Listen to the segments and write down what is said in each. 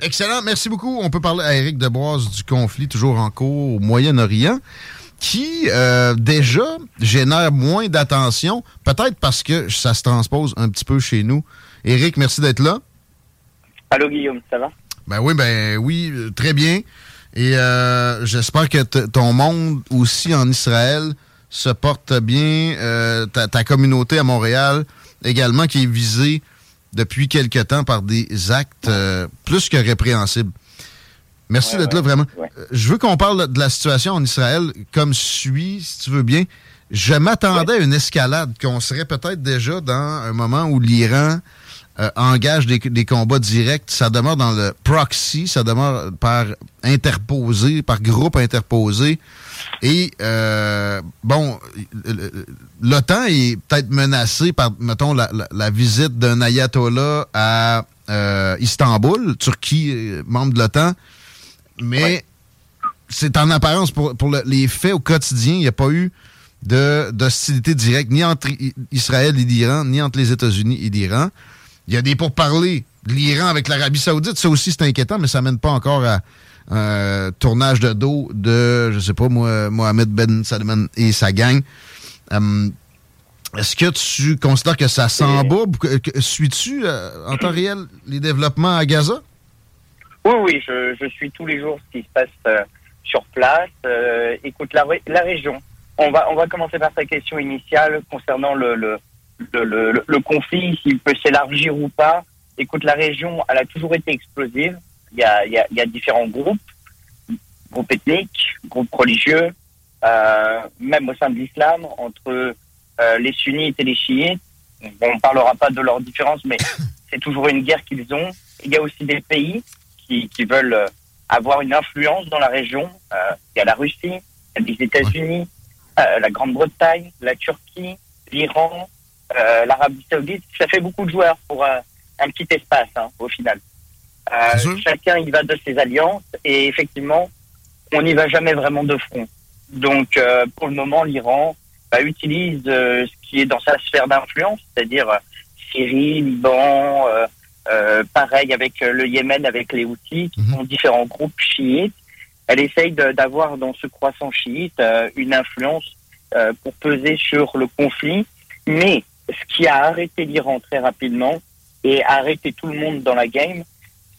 Excellent, merci beaucoup. On peut parler à Éric Deboise du conflit toujours en cours au Moyen-Orient, qui euh, déjà génère moins d'attention, peut-être parce que ça se transpose un petit peu chez nous. Éric, merci d'être là. Allô Guillaume, ça va? Ben oui, ben oui, euh, très bien. Et euh, j'espère que ton monde aussi en Israël se porte bien. Euh, ta, ta communauté à Montréal également qui est visée depuis quelque temps par des actes euh, plus que répréhensibles. Merci Ouais, d'être ouais, là, vraiment. ouais. Euh, Je veux qu'on parle de la situation en Israël comme suit, si tu veux bien. Je m'attendais à une escalade, qu'on serait peut-être déjà dans un moment où l'Iran euh, engage des, des combats directs. Ça demeure dans le proxy, ça demeure par interposé, par groupe interposé. Et, euh, bon, l'OTAN est peut-être menacé par, mettons, la, la- la visite d'un ayatollah à euh, Istanbul, Turquie, euh, membre de l'OTAN. Mais c'est en apparence pour, pour le- les faits au quotidien, il n'y a pas eu d'hostilité directe ni entre Israël et l'Iran, ni entre les États-Unis et l'Iran. Il y a des pourparlers de l'Iran avec l'Arabie Saoudite. Ça aussi, c'est inquiétant, mais ça mène pas encore à un tournage de dos de, je sais pas, moi, Mohamed Ben Salman et sa gang. Hum, Est-ce que tu considères que ça s'embourbe? Suis-tu euh, en temps réel les développements à Gaza? Oui, oui, je, je suis tous les jours ce qui se passe euh, sur place. Euh, écoute, la, la région. On va, on va commencer par ta question initiale concernant le, le, le, le- le conflit, s'il peut s'élargir ou pas. Écoute, la région, elle a toujours été explosive. Il y a, il y a, il y a différents groupes, groupes ethniques, groupes religieux, euh, même au sein de l'islam, entre euh, les sunnites et les chiites. Bon, on ne parlera pas de leurs différences, mais c'est toujours une guerre qu'ils ont. Il y a aussi des pays qui, qui veulent avoir une influence dans la région. Euh, il y a la Russie, il y a les États-Unis, euh, la Grande-Bretagne, la Turquie, l'Iran, l'Arabie Saoudite. Ça fait beaucoup de joueurs pour euh, un petit espace, hein, au final. Euh, chacun y va de ses alliances et effectivement, on n'y va jamais vraiment de front. Donc, euh, pour le moment, l'Iran bah, utilise euh, ce qui est dans sa sphère d'influence, c'est-à-dire euh, Syrie, Liban, euh, euh, pareil avec euh, le Yémen, avec les Houthis, qui sont différents groupes chiites. Elle essaye d'avoir dans ce croissant chiite euh, une influence euh, pour peser sur le conflit. Mais ce qui a arrêté l'Iran très rapidement et a arrêté tout le monde dans la game,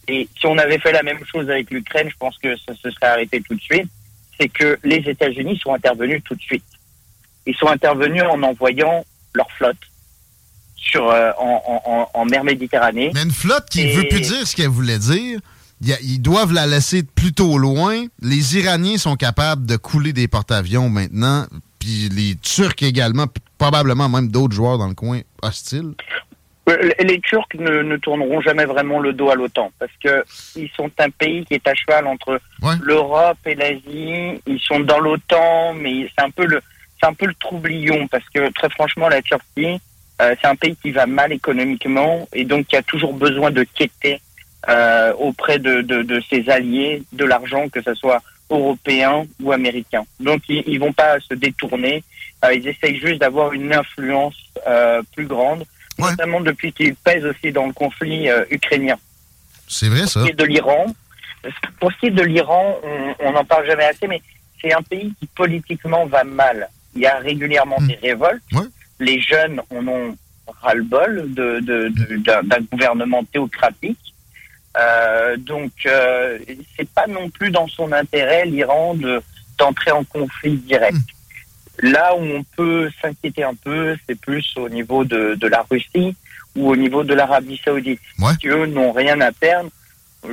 et si on avait fait la même chose avec l'Ukraine, je pense que ça se serait arrêté tout de suite, c'est que les États-Unis sont intervenus tout de suite. Ils sont intervenus en envoyant leur flotte sur, euh, en, en- en- en mer Méditerranée. Mais une flotte qui Et- veut plus dire ce qu'elle voulait dire. Ils doivent la laisser plutôt loin. Les Iraniens sont capables de couler des porte-avions maintenant. Puis les Turcs également, probablement même d'autres joueurs dans le coin hostiles. Euh, Les Turcs ne, ne tourneront jamais vraiment le dos à l'OTAN parce que ils sont un pays qui est à cheval entre l'Europe et l'Asie. Ils sont dans l'OTAN, mais c'est un peu le c'est un peu le troublion parce que très franchement la Turquie euh, c'est un pays qui va mal économiquement et donc qui a toujours besoin de quêter euh, auprès de, de, de ses alliés de l'argent que ce soit européen ou américain. Donc ils, ils vont pas se détourner. Euh, ils essayent juste d'avoir une influence euh, plus grande notamment depuis qu'il pèse aussi dans le conflit euh, ukrainien. C'est vrai, ça. Pour ce qui est de l'Iran, pour ce qui est de l'Iran, on n'en parle jamais assez, mais c'est un pays qui politiquement va mal. Il y a régulièrement des révoltes. Les jeunes en ont ras-le-bol de, de, de- d'un d'un gouvernement théocratique. Euh, donc, euh, c'est pas non plus dans son intérêt l'Iran de d'entrer en conflit direct. Là où on peut s'inquiéter un peu, c'est plus au niveau de, de la Russie ou au niveau de l'Arabie Saoudite, Ouais. qui eux n'ont rien à perdre.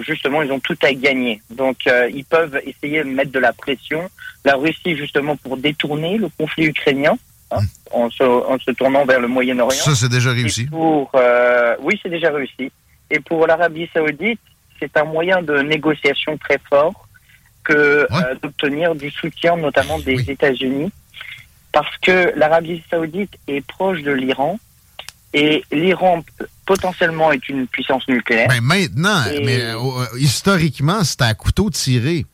Justement, ils ont tout à gagner. Donc, euh, ils peuvent essayer de mettre de la pression. La Russie, justement, pour détourner le conflit ukrainien, hein, en, se, en se tournant vers le Moyen-Orient. Ça, c'est déjà réussi. pour, euh, oui, c'est déjà réussi. Et pour l'Arabie Saoudite, c'est un moyen de négociation très fort que Ouais. euh, d'obtenir du soutien, notamment des Oui. États-Unis, parce que l'Arabie Saoudite est proche de l'Iran et l'Iran potentiellement est une puissance nucléaire. Ben maintenant, Et- mais euh, euh, historiquement, c'était à couteau tiré.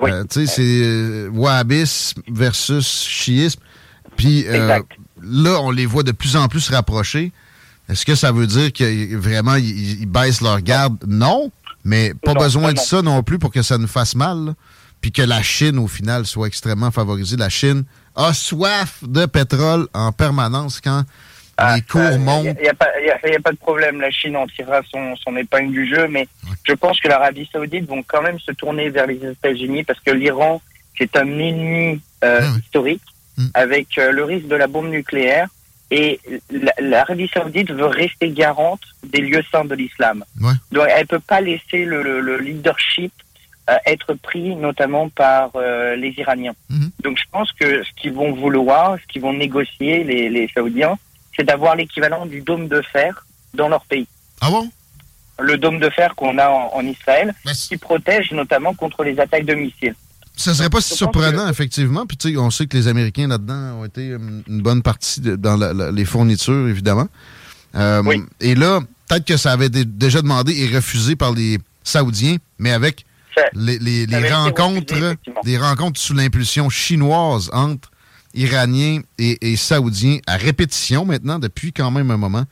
Oui. Euh, tu sais, c'est wahhabisme versus chiisme. Puis là, on les voit de plus en plus se rapprocher. Est-ce que ça veut dire que vraiment ils, ils baissent leur garde? Non, mais pas Non, besoin non, de ça non plus pour que ça nous fasse mal. là. Puis que la Chine, au final, soit extrêmement favorisée. La Chine a soif de pétrole en permanence quand les cours Il montent. n'y a, pas- y a- y a pas de problème, la Chine en tirera son, son épingle du jeu, mais je pense que l'Arabie Saoudite vont quand même se tourner vers les États-Unis parce que l'Iran, c'est un ennemi euh, Ah oui. historique Mm. avec euh, le risque de la bombe nucléaire et la- l'Arabie Saoudite veut rester garante des lieux saints de l'islam. Ouais. Donc elle peut pas laisser le, le- le leadership euh, être pris notamment par euh, les Iraniens. Mhm. Donc je pense que ce qu'ils vont vouloir, ce qu'ils vont négocier les, les Saoudiens, c'est d'avoir l'équivalent du dôme de fer dans leur pays. Ah bon? Le dôme de fer qu'on a en, en Israël, Ben, qui protège notamment contre les attaques de missiles. Ça serait pas si surprenant, que- effectivement. Puis, tu sais, on sait que les Américains là-dedans ont été une bonne partie de- dans la- la- les fournitures, évidemment. Euh, Oui. Et là, peut-être que ça avait dé- déjà demandé et refusé par les Saoudiens, mais avec Ça- les, les- rencontres, refusé, effectivement. des rencontres sous l'impulsion chinoise entre Iraniens et, et Saoudiens à répétition maintenant, depuis quand même un moment.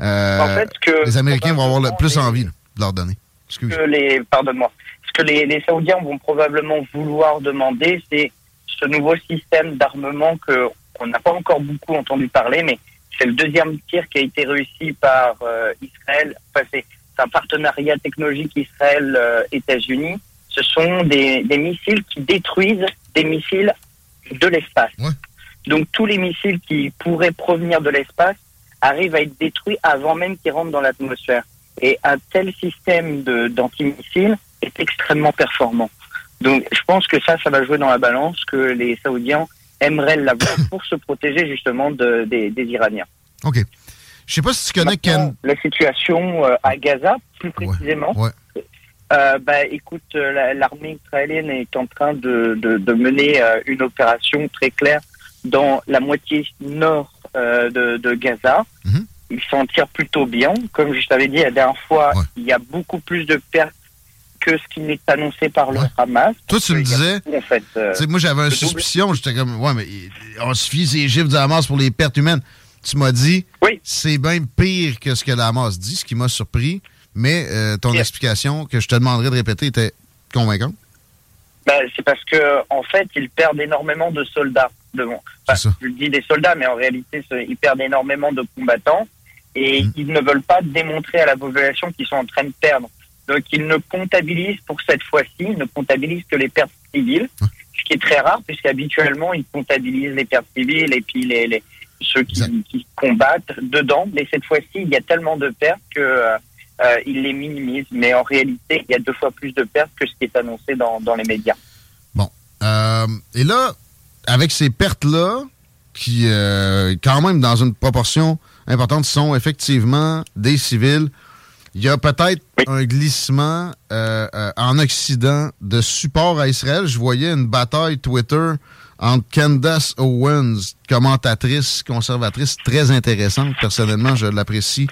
Euh, en fait, ce que les Américains vont avoir le plus envie là, de leur donner. Excuse. que les, pardonne-moi, ce que les, les Saoudiens vont probablement vouloir demander, c'est ce nouveau système d'armement que on n'a pas encore beaucoup entendu parler, mais c'est le deuxième tir qui a été réussi par euh, Israël. Enfin, c'est un partenariat technologique Israël-États-Unis. Ce sont des, des missiles qui détruisent des missiles de l'espace. Ouais. Donc tous les missiles qui pourraient provenir de l'espace arrivent à être détruits avant même qu'ils rentrent dans l'atmosphère. Et un tel système d'antimissiles est extrêmement performant. Donc je pense que ça, ça va jouer dans la balance, que les Saoudiens aimeraient l'avoir pour se protéger justement de- des, des Iraniens. OK. Je sais pas si tu connais Ken. La situation euh, à Gaza, plus précisément, Ouais. euh, bah, écoute, euh, la- l'armée israélienne est en train de, de, de mener une opération très claire dans la moitié nord euh, de, de Gaza. Mhm. Ils s'en tirent plutôt bien. Comme je t'avais dit la dernière fois, Ouais. il y a beaucoup plus de pertes que ce qui n'est annoncé par le Ouais. Hamas. Toi, tu me disais, en fait, euh, moi, j'avais une suspicion. J'étais comme, ouais, mais on suffit ces chiffres du Hamas pour les pertes humaines. Tu m'as dit, Oui. c'est bien pire que ce que le Hamas dit, ce qui m'a surpris. Mais euh, ton explication, que je te demanderais de répéter, était convaincante. Ben, c'est parce que en fait, ils perdent énormément de soldats. Enfin, C'est ça. je dis des soldats, mais en réalité, ils perdent énormément de combattants et Mm. ils ne veulent pas démontrer à la population qu'ils sont en train de perdre. Donc, ils ne comptabilisent pour cette fois-ci, ils ne comptabilisent que les pertes civiles, ce qui est très rare puisqu'habituellement, ils comptabilisent les pertes civiles et puis les, les ceux qui, combattent dedans. Mais cette fois-ci, il y a tellement de pertes que euh, euh, ils les minimisent. Mais en réalité, il y a deux fois plus de pertes que ce qui est annoncé dans, dans les médias. Euh, et là, avec ces pertes-là, qui, euh, quand même, dans une proportion importante, sont effectivement des civils, il y a peut-être Oui. un glissement euh, euh, en Occident de support à Israël. Je voyais une bataille Twitter entre Candace Owens, commentatrice conservatrice très intéressante. Personnellement, je l'apprécie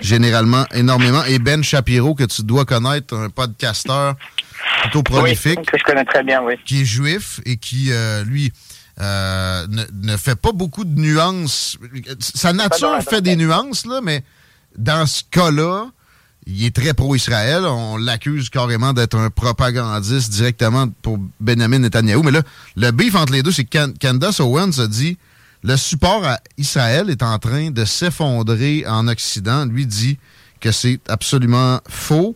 généralement énormément. Et Ben Shapiro, que tu dois connaître, un podcasteur plutôt prolifique Oui, que je connais très bien, oui. qui est juif et qui, euh, lui, euh, ne, ne fait pas beaucoup de nuances. Sa nature fait des nuances, là, mais dans ce cas-là, il est très pro-Israël. On l'accuse carrément d'être un propagandiste directement pour Benjamin Netanyahu. Mais là, le beef entre les deux, c'est que Can- Candace Owens a dit le support à Israël est en train de s'effondrer en Occident. Lui dit que c'est absolument faux.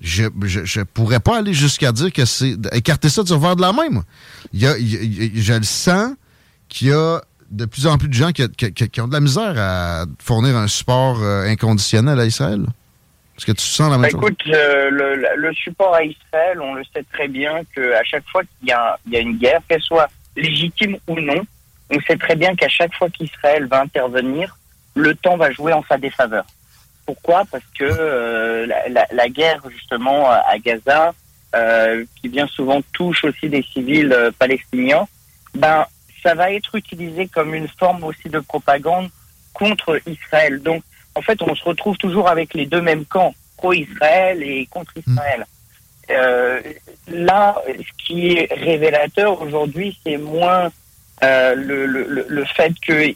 Je, je, pourrais pas aller jusqu'à dire que c'est écarter ça du revers de la main. Moi. Il y a, je le sens qu'il y a de plus en plus de gens qui, ont de la misère à fournir un support euh, inconditionnel à Israël. Est-ce que tu sens la même bah, Écoute, euh, le, support à Israël, on le sait très bien qu'à chaque fois qu'il y, a une guerre, qu'elle soit légitime ou non, on sait très bien qu'à chaque fois qu'Israël va intervenir, le temps va jouer en sa défaveur. Pourquoi? Parce que euh, la, guerre justement à Gaza, qui bien souvent touche aussi des civils palestiniens, ben ça va être utilisé comme une forme aussi de propagande contre Israël. Donc, en fait, on se retrouve toujours avec les deux mêmes camps, pro-Israël et contre hmm. Israël. Euh, là, ce qui est révélateur aujourd'hui, c'est moins euh, le, le, le, fait que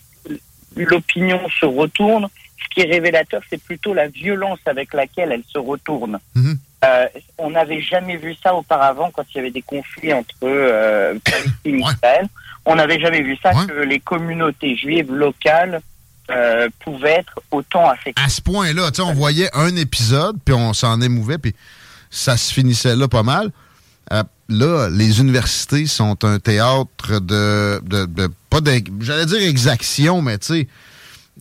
l'opinion se retourne. Ce qui est révélateur, c'est plutôt la violence avec laquelle elle se retourne. Hmm. Euh, on n'avait jamais vu ça auparavant quand il y avait des conflits entre Palestine et Israël on n'avait jamais vu ça, que les communautés juives locales euh, pouvaient être autant affectées. À ce point-là, on voyait un épisode, puis on s'en émouvait, puis ça se finissait là pas mal. Euh, là, les universités sont un théâtre de, de, pas j'allais dire exaction, mais tu sais,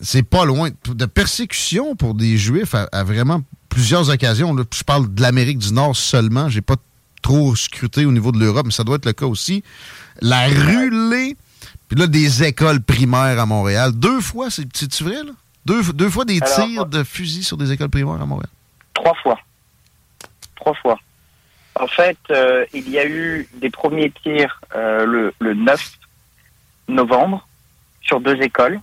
c'est pas loin de persécution pour des juifs à, vraiment plusieurs occasions. Là, je parle de l'Amérique du Nord seulement, j'ai pas trop scruté au niveau de l'Europe, mais ça doit être le cas aussi la rulée, puis là, des écoles primaires à Montréal. Deux fois, c'est-tu vrai, là? Deux, deux fois des tirs de fusil sur des écoles primaires à Montréal? Trois fois. Trois fois. En fait, euh, il y a eu des premiers tirs euh, le, le 9 novembre sur deux écoles.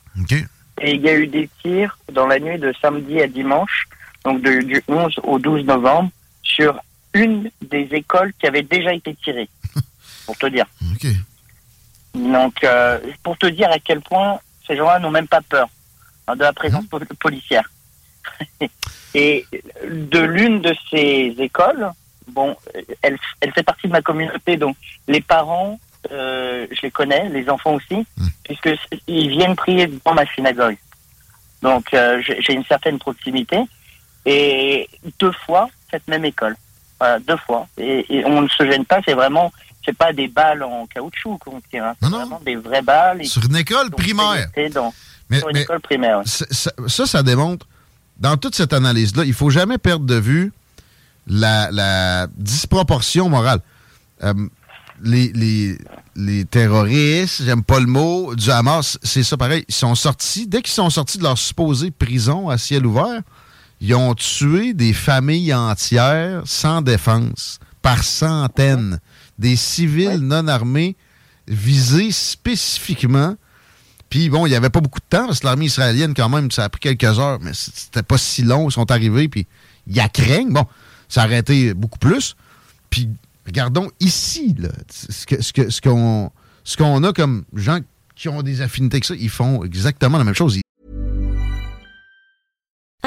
Et il y a eu des tirs dans la nuit de samedi à dimanche, donc du 11 au 12 novembre, sur une des écoles qui avait déjà été tirée pour te dire. Donc, euh, pour te dire à quel point ces gens-là n'ont même pas peur hein, de la présence mmh. policière. Et de l'une de ces écoles, bon, elle, elle fait partie de ma communauté, donc les parents, euh, je les connais, les enfants aussi, mmh. puisque ils viennent prier dans ma synagogue. Donc, euh, j'ai une certaine proximité. Et deux fois, cette même école. Voilà, deux fois. Et, et on ne se gêne pas, c'est vraiment c'est pas des balles en caoutchouc qu'on tire, hein. c'est vraiment des vraies balles. Sur une école primaire. mais, sur une école primaire. Ça, ça, démontre, dans toute cette analyse-là, il faut jamais perdre de vue la, disproportion morale. Euh, les, les, les terroristes, j'aime pas le mot, du Hamas, c'est ça pareil. Ils sont sortis, dès qu'ils sont sortis de leur supposée prison à ciel ouvert, ils ont tué des familles entières sans défense, par centaines des civils non armés visés spécifiquement. Puis bon, il n'y avait pas beaucoup de temps, parce que l'armée israélienne, quand même, ça a pris quelques heures, mais c'était pas si long. Ils sont arrivés, puis il y a craignent. Bon, ça a arrêté beaucoup plus. Puis regardons ici, là, ce qu'on ce que, ce qu'on a comme gens qui ont des affinités que ça, ils font exactement la même chose.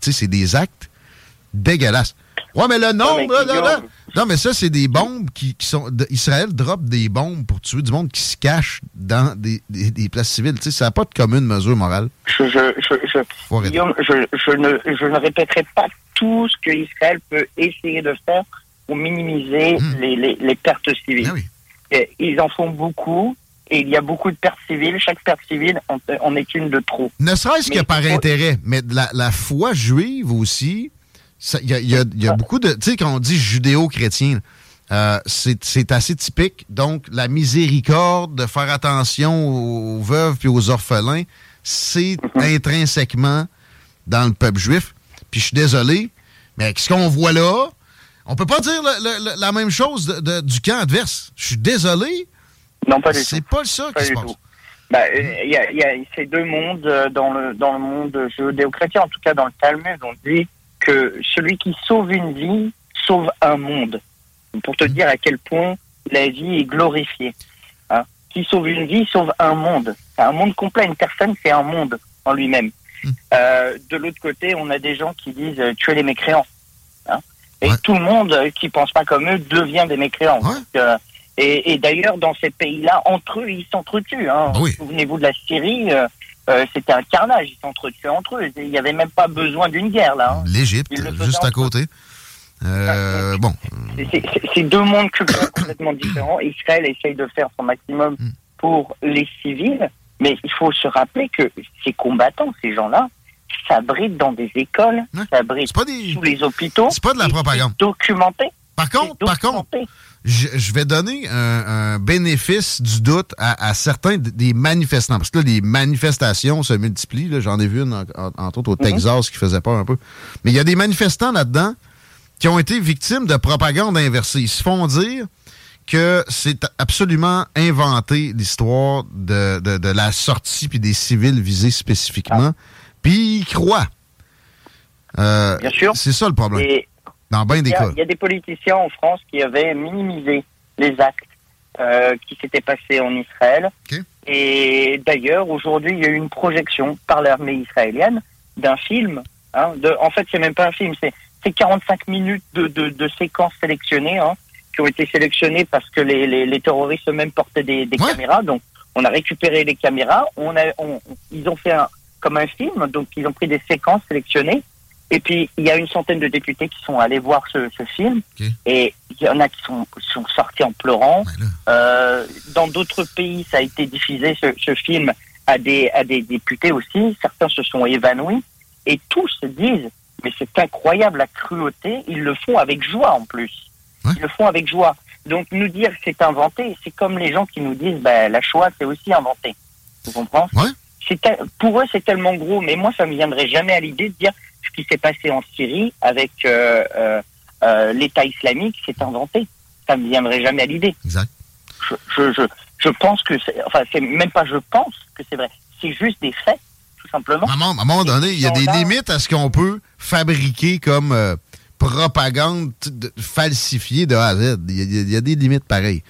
Tu sais, c'est des actes dégueulasses. Ouais, mais le nombre, non, non, mais ça, c'est des bombes qui, qui sont. Israël drop des bombes pour tuer du monde qui se cache dans des, des, des places civiles. Tu sais, ça n'a pas de commune mesure morale. Je, je, je, Guillaume, je, ne, je ne répéterai pas tout ce que Israël peut essayer de faire pour minimiser hmm. les, les, les, pertes civiles. Ah ils en font beaucoup et il y a beaucoup de pertes civiles. Chaque perte civile on est une de trop. Ne serait-ce que par intérêt, mais la, la foi juive aussi, il y a, y a, y a beaucoup de... Tu sais, quand on dit judéo-chrétien, euh, c'est assez typique. Donc, la miséricorde, de faire attention aux, veuves puis aux orphelins, c'est mhm. intrinsèquement dans le peuple juif. Puis je suis désolé, mais avec ce qu'on voit là, on peut pas dire la même chose du camp adverse. Je suis désolé. Non, pas du tout. C'est pas ça qui se passe. Bah, il y, a, y, a, ces deux mondes euh, dans le dans le monde judéo-chrétien, en tout cas dans le Talmud, on dit que celui qui sauve une vie sauve un monde. Pour te dire à quel point la vie est glorifiée. Hein. Qui sauve une vie sauve un monde. Un monde complet. Une personne, c'est un monde en lui-même. Hmm. Euh, de l'autre côté, on a des gens qui disent euh, tuer les mécréants. Hein. Et tout le monde qui pense pas comme eux devient des mécréants. Euh, et, et d'ailleurs, dans ces pays-là, entre eux, ils s'entretuent. Hein. Souvenez-vous de la Syrie, euh, c'était un carnage. Ils s'entretuaient entre eux. Il n'y avait même pas besoin d'une guerre, là. Hein. L'Égypte, juste à côté. Euh, bon. C'est deux mondes complètement différents. Israël essaye de faire son maximum hmm. pour les civils, mais il faut se rappeler que ces combattants, ces gens-là, s'abritent dans des écoles, s'abritent sous les hôpitaux. C'est pas de la propagande. Documenté. Par contre, par contre, je, vais donner un, bénéfice du doute à, certains des manifestants. Parce que là, les manifestations se multiplient. J'en ai vu une, entre autres, au mhm. Texas qui faisait peur un peu. Mais il y a des manifestants là-dedans qui ont été victimes de propagande inversée. Ils se font dire que c'est absolument inventé l'histoire de, de, la sortie puis des civils visés spécifiquement. Ah. Puis ils croient. Euh, Bien sûr. C'est ça le problème. Il y, a des politiciens en France qui avaient minimisé les actes euh, qui s'étaient passés en Israël. Et d'ailleurs, aujourd'hui, il y a eu une projection par l'armée israélienne d'un film. Hein, de, en fait, c'est même pas un film, c'est 45 minutes de, de, de séquences sélectionnées hein, qui ont été sélectionnées parce que les, les, les terroristes eux-mêmes portaient des, des caméras. Donc, on a récupéré les caméras. On a, on, ils ont fait un, comme un film. Donc, ils ont pris des séquences sélectionnées et puis, il y a une centaine de députés qui sont allés voir ce, ce film. Et il y en a qui sont, sont sortis en pleurant. Euh, dans d'autres pays, ça a été diffusé, ce, ce, film, à des, à des députés aussi. Certains se sont évanouis. Et tous se disent, mais c'est incroyable la cruauté. Ils le font avec joie en plus. Ils le font avec joie. Donc, nous dire que c'est inventé, c'est comme les gens qui nous disent, ben, la Shoah, c'est aussi inventé. Vous comprenez? Ouais. Pour eux, c'est tellement gros. Mais moi, ça me viendrait jamais à l'idée de dire, ce qui s'est passé en Syrie avec euh, euh, euh, l'État islamique s'est inventé. Ça ne me viendrait jamais à l'idée. Exact. Je, je, je, pense que c'est, enfin, c'est même pas je pense que c'est vrai. C'est juste des faits, tout simplement. À un moment, donné, il y a des limites à ce qu'on peut fabriquer comme propagande falsifiée de A à Z. Il y, a des limites pareilles.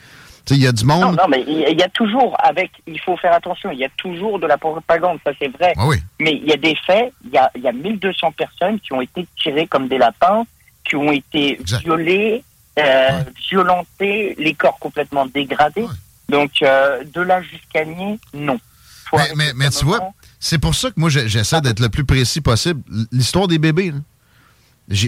Il y a du monde. Non, mais il y a toujours, avec, il faut faire attention, il y a toujours de la propagande, ça c'est vrai. Ah oui. Mais il y a des faits, il y a, y a 1200 personnes qui ont été tirées comme des lapins, qui ont été violées, euh, violentées, les corps complètement dégradés. Donc, euh, de là jusqu'à nier, non. mais, mais, tu vois, c'est pour ça que moi j'essaie d'être le plus précis possible. L'histoire des bébés,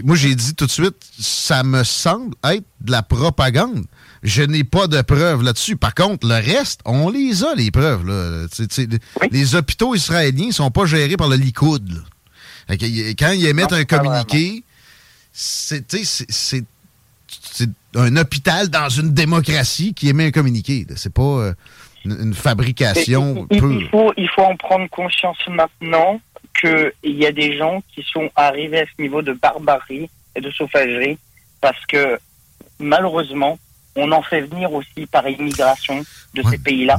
moi j'ai dit tout de suite, ça me semble être de la propagande. Je n'ai pas de preuves là-dessus. Par contre, le reste, on les a, les preuves. Là. Les hôpitaux israéliens ne sont pas gérés par le Likoud. Quand ils émettent un communiqué, c'est un hôpital dans une démocratie qui émet un communiqué. C'est pas euh, une, fabrication il, il, faut, il faut en prendre conscience maintenant qu'il y a des gens qui sont arrivés à ce niveau de barbarie et de sauvagerie parce que malheureusement, on en fait venir aussi par immigration de ces pays-là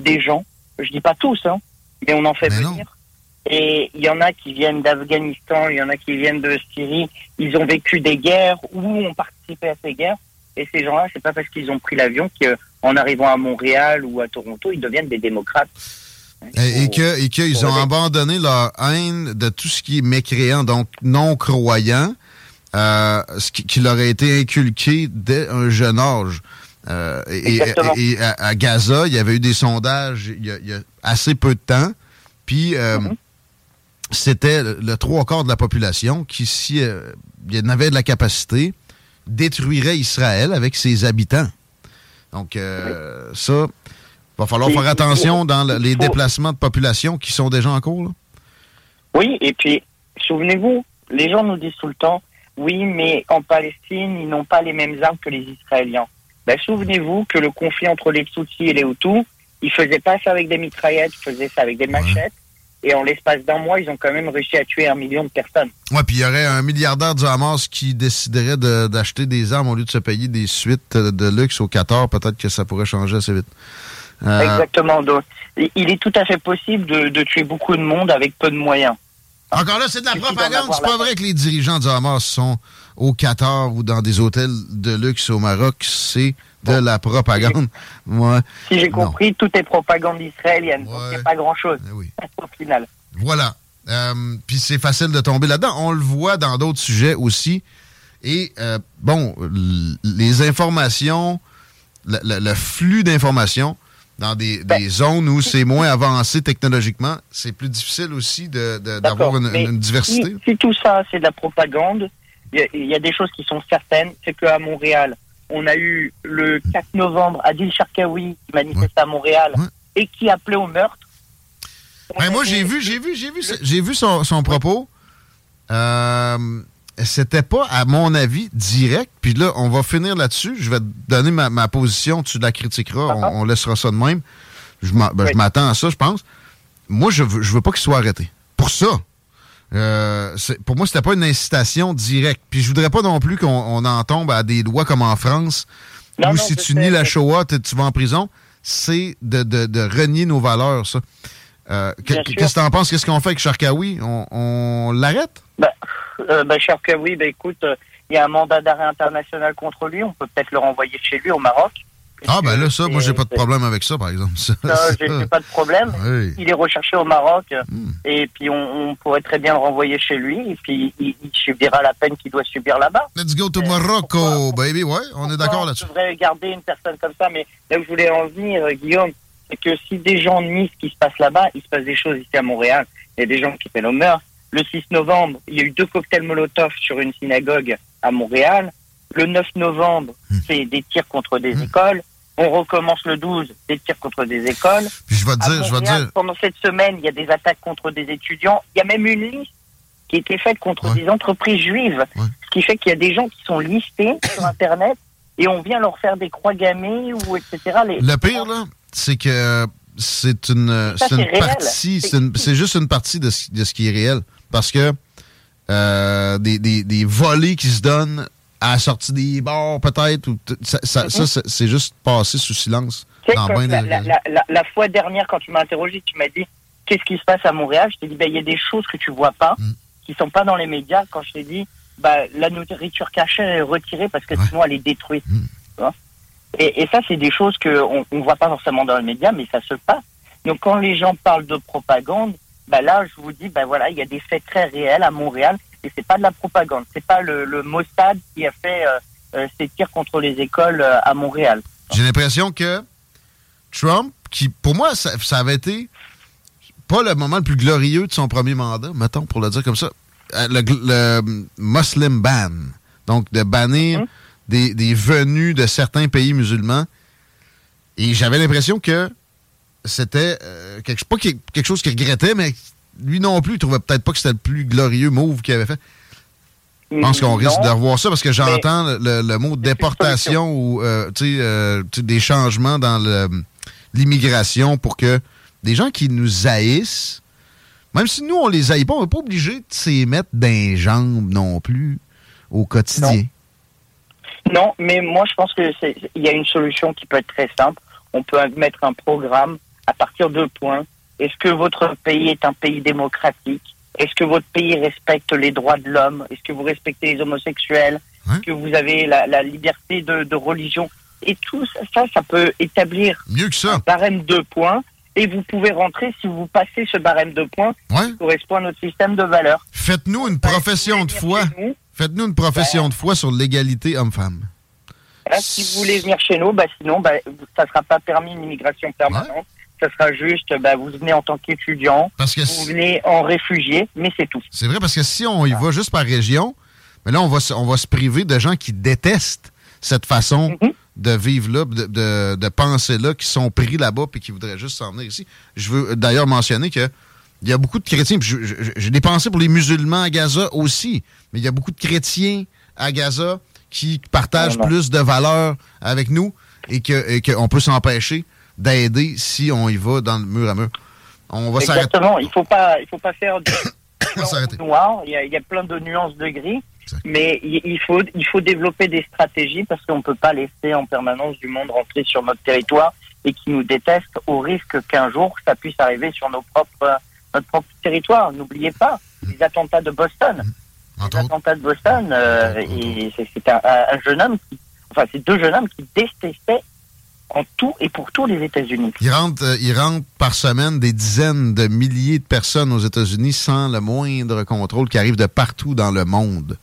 des gens. Je dis pas tous, hein, mais on en fait venir. Et il y en a qui viennent d'Afghanistan, il y en a qui viennent de Syrie. Ils ont vécu des guerres ou ont participé à ces guerres. Et ces gens-là, c'est pas parce qu'ils ont pris l'avion qu'en arrivant à Montréal ou à Toronto, ils deviennent des démocrates. Et, et qu'ils ont abandonné leur haine de tout ce qui est mécréant, donc non croyant, euh, ce qui, leur a été inculqué dès un jeune âge. Euh, et, à, Gaza, il y avait eu des sondages il y a, assez peu de temps. Puis euh, mm-hmm. c'était le, trois quarts de la population qui, si il y en avait de la capacité, détruirait Israël avec ses habitants. Donc ça, Va falloir faire attention dans les déplacements de population qui sont déjà en cours. Là. Oui, et puis, souvenez-vous, les gens nous disent tout le temps, oui, mais en Palestine, ils n'ont pas les mêmes armes que les Israéliens. Ben, souvenez-vous que le conflit entre les Tutsis et les Hutus, ils faisaient pas ça avec des mitraillettes, ils faisaient ça avec des machettes. Et en l'espace d'un mois, ils ont quand même réussi à tuer un million de personnes. Ouais, puis il y aurait un milliardaire du Hamas qui déciderait d'acheter des armes au lieu de se payer des suites de luxe au Qatar. Peut-être que ça pourrait changer assez vite. Euh, Exactement. Donc, il est tout à fait possible de, tuer beaucoup de monde avec peu de moyens. Encore là, c'est de la propagande. C'est pas vrai que les dirigeants du Hamas sont au Qatar ou dans des hôtels de luxe au Maroc. C'est de la propagande. Ouais. Si j'ai compris, tout est propagande israélienne. Il n'y a pas grand-chose eh au final. Voilà. Euh, puis c'est facile de tomber là-dedans. On le voit dans d'autres sujets aussi. Et euh, bon, les informations, le flux d'informations dans des, ben, zones où c'est moins avancé technologiquement, c'est plus difficile aussi d'avoir une, diversité. Si, tout ça, c'est de la propagande, il y, a des choses qui sont certaines, c'est qu'à Montréal, on a eu le 4 novembre Adil Sharkawi qui manifestait à Montréal et qui appelait au meurtre. Ben, moi, j'ai vu, j'ai vu, j'ai vu, j'ai vu son, son propos. Euh, c'était pas, à mon avis, direct. Puis là, on va finir là-dessus. Je vais te donner ma, position. Tu la critiqueras. On, laissera ça de même. Je ben, m'attends à ça, je pense. Moi, je veux, je veux pas qu'il soit arrêté. Pour ça. Euh, pour moi, c'était pas une incitation directe. Puis je voudrais pas non plus qu'on en tombe à des lois comme en France, où si tu nies la Shoah, tu vas en prison. C'est de, renier nos valeurs, ça. Euh, qu'est-ce que tu en penses? Qu'est-ce qu'on fait avec Sharkawi? On, l'arrête? Ben, euh, ben, Sharkawi, ben, écoute, euh, il y a un mandat d'arrêt international contre lui. On peut peut-être le renvoyer chez lui au Maroc. Ah, ben là, ça, moi, j'ai pas de problème avec ça, par exemple. Ça, j'ai pas de problème. Il est recherché au Maroc, hmm. et puis on, pourrait très bien le renvoyer chez lui, et puis il, subira la peine qu'il doit subir là-bas. Let's go to Morocco, baby. Ouais, on est d'accord là-dessus. Je voudrais garder une personne comme ça, mais là où je voulais en venir, Guillaume, c'est que si des gens nient ce qui se passe là-bas, il se passe des choses ici à Montréal. Il y a des gens qui fait meurtre. Le 6 novembre, il y a eu deux cocktails Molotov sur une synagogue à Montréal. Le 9 novembre, hmm. c'est des tirs contre des hmm. écoles. On recommence le 12, des tirs contre des écoles. je vais dire, je vais dire. Pendant cette semaine, il y a des attaques contre des étudiants. Il y a même une liste qui a été faite contre des entreprises juives. Ce qui fait qu'il y a des gens qui sont listés sur Internet et on vient leur faire des croix gammées ou etc. le pire, là, c'est que c'est une, partie, c'est juste une partie de ce, qui est réel. Parce que euh, des, des, volets qui se donnent à la sortie des bars, peut-être, ça, mm-hmm. c'est juste passé sous silence. la, fois dernière, quand tu m'as interrogé, tu m'as dit qu'est-ce qui se passe à Montréal? Je t'ai dit, ben, il y a des choses que tu vois pas, mm. qui sont pas dans les médias. Quand je t'ai dit, bah, la nourriture cachée est retirée parce que sinon elle est détruite. Mm. Et, ça, c'est des choses qu'on ne voit pas forcément dans les médias, mais ça se passe. Donc quand les gens parlent de propagande, bah là, je vous dis, bah voilà, il y a des faits très réels à Montréal, et c'est pas de la propagande. C'est pas le, le, Mossad qui a fait euh, euh ces tirs contre les écoles euh, à Montréal. J'ai l'impression que Trump, qui pour moi, ça, avait été pas le moment le plus glorieux de son premier mandat, mettons, pour le dire comme ça, euh, le, le Muslim ban, donc de bannir mm-hmm des, des venus de certains pays musulmans. Et j'avais l'impression que c'était euh, quelque, pas quelque chose qu'il regrettait, mais lui non plus, il trouvait peut-être pas que c'était le plus glorieux move qu'il avait fait. Je pense qu'on risque de revoir ça parce que j'entends le, mot déportation ou euh, euh, des changements dans l'immigration pour que des gens qui nous haïssent, même si nous on les haït pas, on n'est pas obligé de s'y mettre d'un jambes non plus au quotidien. Non, mais moi je pense que il y a une solution qui peut être très simple. On peut mettre un programme à partir de points. Est-ce que votre pays est un pays démocratique? Est-ce que votre pays respecte les droits de l'homme? Est-ce que vous respectez les homosexuels? Est-ce que vous avez la, liberté de, religion? Et tout ça, ça peut établir Mieux que ça. un barème de points. Et vous pouvez rentrer si vous passez ce barème de points qui correspond à notre système de valeurs. Faites-nous une profession de foi. Faites-nous une profession de foi sur l'égalité homme-femme. si vous voulez venir chez nous, bah, sinon, bah, ça ne sera pas permis une immigration permanente. Ça sera juste, bah, vous venez en tant qu'étudiant, vous venez en réfugié, mais c'est tout. C'est vrai, parce que si on y va juste par région, mais là, on va, on va se priver de gens qui détestent cette façon mm-hmm. de vivre là, de, de, de penser là, qui sont pris là-bas et qui voudraient juste s'en venir ici. Je veux d'ailleurs mentionner que il y a beaucoup de chrétiens, j'ai des pensées pour les musulmans à Gaza aussi, mais il y a beaucoup de chrétiens à Gaza qui partagent plus de valeurs avec nous et qu'on peut s'empêcher d'aider si on y va dans le mur à mur. On va Exactement. Il ne faut pas, il faut pas faire du noir. Il y, a, il y, a, plein de nuances de gris. Mais il faut, il faut développer des stratégies parce qu'on ne peut pas laisser en permanence du monde rentrer sur notre territoire et qui nous déteste au risque qu'un jour ça puisse arriver sur nos propres, notre propre territoire. N'oubliez pas les attentats de Boston. Les attentats de Boston, euh, c'est un, un, jeune homme qui, enfin, c'est deux jeunes hommes qui détestaient en tout et pour tous les États-Unis. Il rentre, euh, il rentre par semaine des dizaines de milliers de personnes aux États-Unis sans le moindre contrôle qui arrive de partout dans le monde.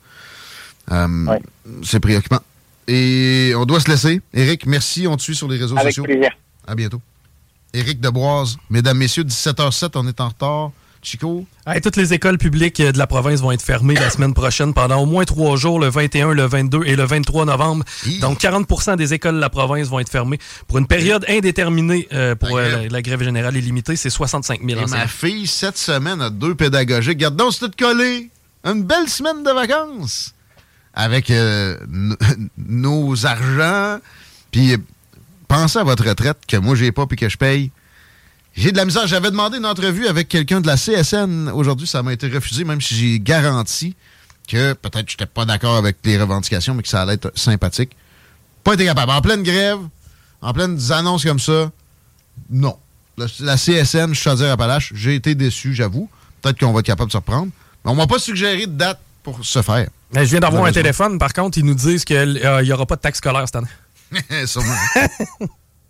Euh, c'est préoccupant. Et on doit se laisser. Éric, merci. On te suit sur les réseaux Avec sociaux. Plaisir. À bientôt. Éric Deboise, mesdames, messieurs, 17h07, on est en retard. Chico? toutes les écoles publiques de la province vont être fermées la semaine prochaine pendant au moins trois jours, le 21, le 22 et le 23 novembre. Donc, 40% des écoles de la province vont être fermées pour une période indéterminée euh, pour euh, la, grève générale illimitée. C'est 65 000 et Ma fille, cette semaine, a deux pédagogiques. Garde donc, c'est tout collé. Une belle semaine de vacances avec euh, nos argents. Puis pensez à votre retraite que moi, j'ai pas puis que je paye. J'ai de la misère. J'avais demandé une entrevue avec quelqu'un de la CSN aujourd'hui. Ça m'a été refusé, même si j'ai garanti que peut-être je n'étais pas d'accord avec les revendications, mais que ça allait être sympathique. Pas été capable. En pleine grève, en pleine annonces comme ça, non. La, CSN, je suis à Appalaches, j'ai été déçu, j'avoue. Peut-être qu'on va être capable de se reprendre. Mais on m'a pas suggéré de date pour se faire. Mais je viens d'avoir un téléphone. Par contre, ils nous disent qu'il n'y euh, aura pas de taxe scolaire cette année. Sûrement.